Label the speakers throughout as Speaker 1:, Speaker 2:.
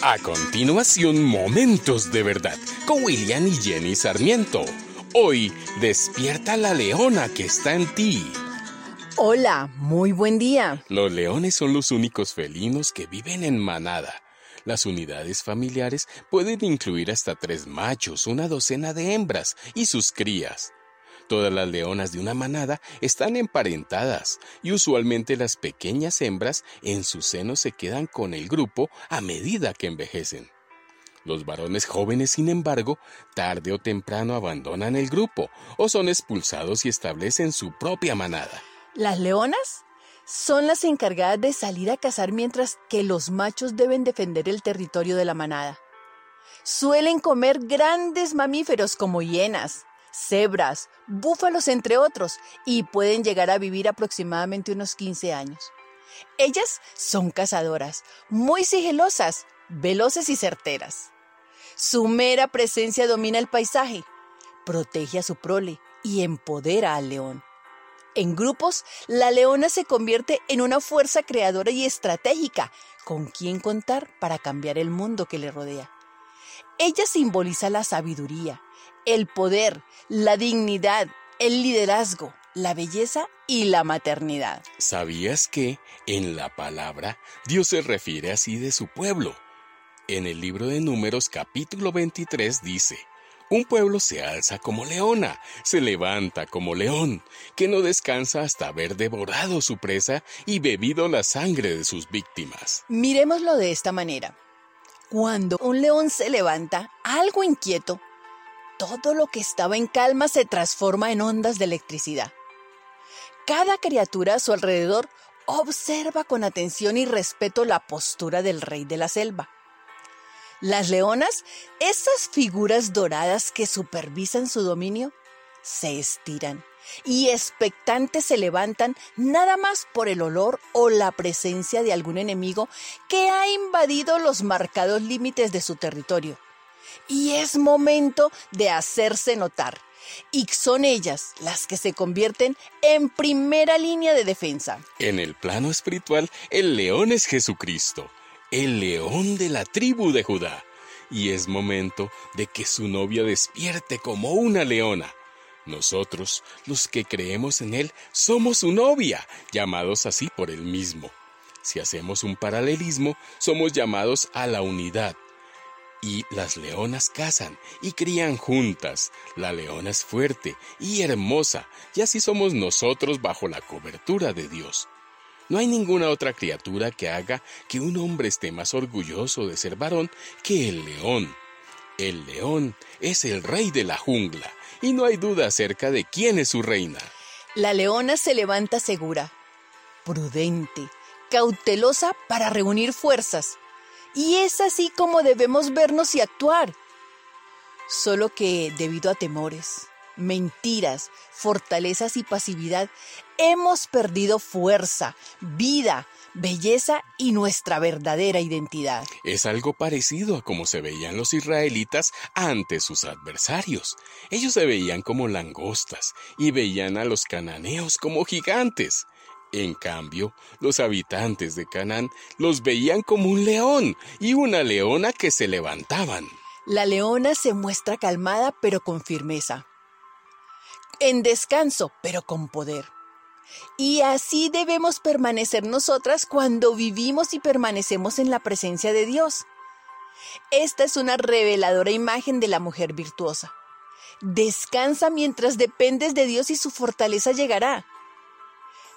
Speaker 1: A continuación, Momentos de Verdad con William y Jenny Sarmiento. Hoy, despierta la leona que está en ti.
Speaker 2: Hola, muy buen día.
Speaker 1: Los leones son los únicos felinos que viven en manada. Las unidades familiares pueden incluir hasta tres machos, una docena de hembras y sus crías. Todas las leonas de una manada están emparentadas y usualmente las pequeñas hembras en su seno se quedan con el grupo a medida que envejecen. Los varones jóvenes, sin embargo, tarde o temprano abandonan el grupo o son expulsados y establecen su propia manada.
Speaker 2: Las leonas son las encargadas de salir a cazar mientras que los machos deben defender el territorio de la manada. Suelen comer grandes mamíferos como hienas, cebras, búfalos, entre otros, y pueden llegar a vivir aproximadamente unos 15 años. Ellas son cazadoras, muy sigilosas, veloces y certeras. Su mera presencia domina el paisaje, protege a su prole y empodera al león. En grupos, la leona se convierte en una fuerza creadora y estratégica con quien contar para cambiar el mundo que le rodea. Ella simboliza la sabiduría, el poder, la dignidad, el liderazgo, la belleza y la maternidad.
Speaker 1: ¿Sabías que en la palabra Dios se refiere así de su pueblo? En el libro de Números capítulo 23 dice, un pueblo se alza como leona, se levanta como león, que no descansa hasta haber devorado su presa y bebido la sangre de sus víctimas.
Speaker 2: Miremoslo de esta manera. Cuando un león se levanta, algo inquieto, todo lo que estaba en calma se transforma en ondas de electricidad. Cada criatura a su alrededor observa con atención y respeto la postura del rey de la selva. Las leonas, esas figuras doradas que supervisan su dominio, se estiran y expectantes se levantan nada más por el olor o la presencia de algún enemigo que ha invadido los marcados límites de su territorio y es momento de hacerse notar. Y son ellas las que se convierten en primera línea de defensa.
Speaker 1: En el plano espiritual, el león es Jesucristo, el león de la tribu de Judá. Y es momento de que su novia despierte como una leona. Nosotros, los que creemos en Él, somos su novia, llamados así por Él mismo. Si hacemos un paralelismo, somos llamados a la unidad, y las leonas cazan y crían juntas. La leona es fuerte y hermosa, y así somos nosotros bajo la cobertura de Dios. No hay ninguna otra criatura que haga que un hombre esté más orgulloso de ser varón que el león. El león es el rey de la jungla, y no hay duda acerca de quién es su reina.
Speaker 2: La leona se levanta segura, prudente, cautelosa para reunir fuerzas y es así como debemos vernos y actuar. Solo que debido a temores, mentiras, fortalezas y pasividad, hemos perdido fuerza, vida, belleza y nuestra verdadera identidad.
Speaker 1: Es algo parecido a como se veían los israelitas ante sus adversarios. Ellos se veían como langostas y veían a los cananeos como gigantes. En cambio, los habitantes de Canaán los veían como un león y una leona que se levantaban.
Speaker 2: La leona se muestra calmada pero con firmeza, en descanso pero con poder. Y así debemos permanecer nosotras cuando vivimos y permanecemos en la presencia de Dios. Esta es una reveladora imagen de la mujer virtuosa. Descansa mientras dependes de Dios y su fortaleza llegará.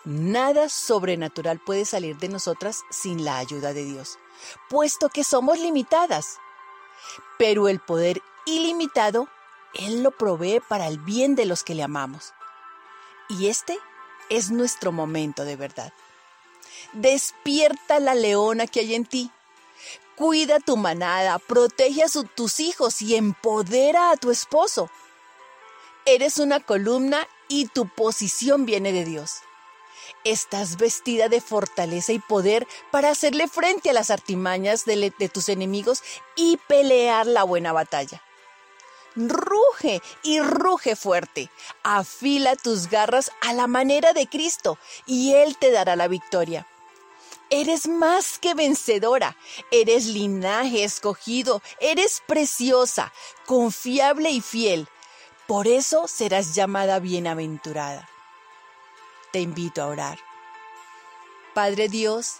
Speaker 2: Nada sobrenatural puede salir de nosotras sin la ayuda de Dios, puesto que somos limitadas. Pero el poder ilimitado, Él lo provee para el bien de los que le amamos. Y este es nuestro momento de verdad. Despierta la leona que hay en ti. Cuida tu manada, protege a tus hijos y empodera a tu esposo. Eres una columna y tu posición viene de Dios. Estás vestida de fortaleza y poder para hacerle frente a las artimañas de, tus enemigos y pelear la buena batalla. Ruge y ruge fuerte. Afila tus garras a la manera de Cristo y Él te dará la victoria. Eres más que vencedora, eres linaje escogido, eres preciosa, confiable y fiel. Por eso serás llamada bienaventurada. Te invito a orar. Padre Dios,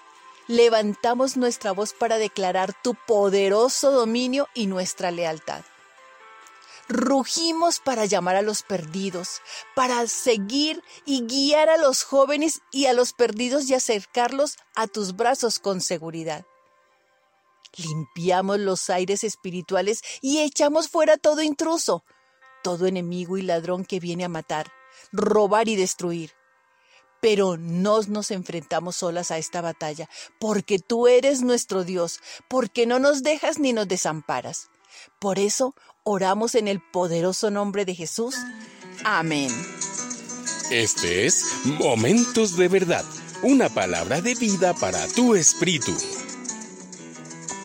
Speaker 2: levantamos nuestra voz para declarar tu poderoso dominio y nuestra lealtad. Rugimos para llamar a los perdidos, para seguir y guiar a los jóvenes y a los perdidos y acercarlos a tus brazos con seguridad. Limpiamos los aires espirituales y echamos fuera todo intruso, todo enemigo y ladrón que viene a matar, robar y destruir. Pero no nos enfrentamos solas a esta batalla, porque tú eres nuestro Dios, porque no nos dejas ni nos desamparas. Por eso oramos en el poderoso nombre de Jesús. Amén.
Speaker 1: Este es Momentos de Verdad, una palabra de vida para tu espíritu.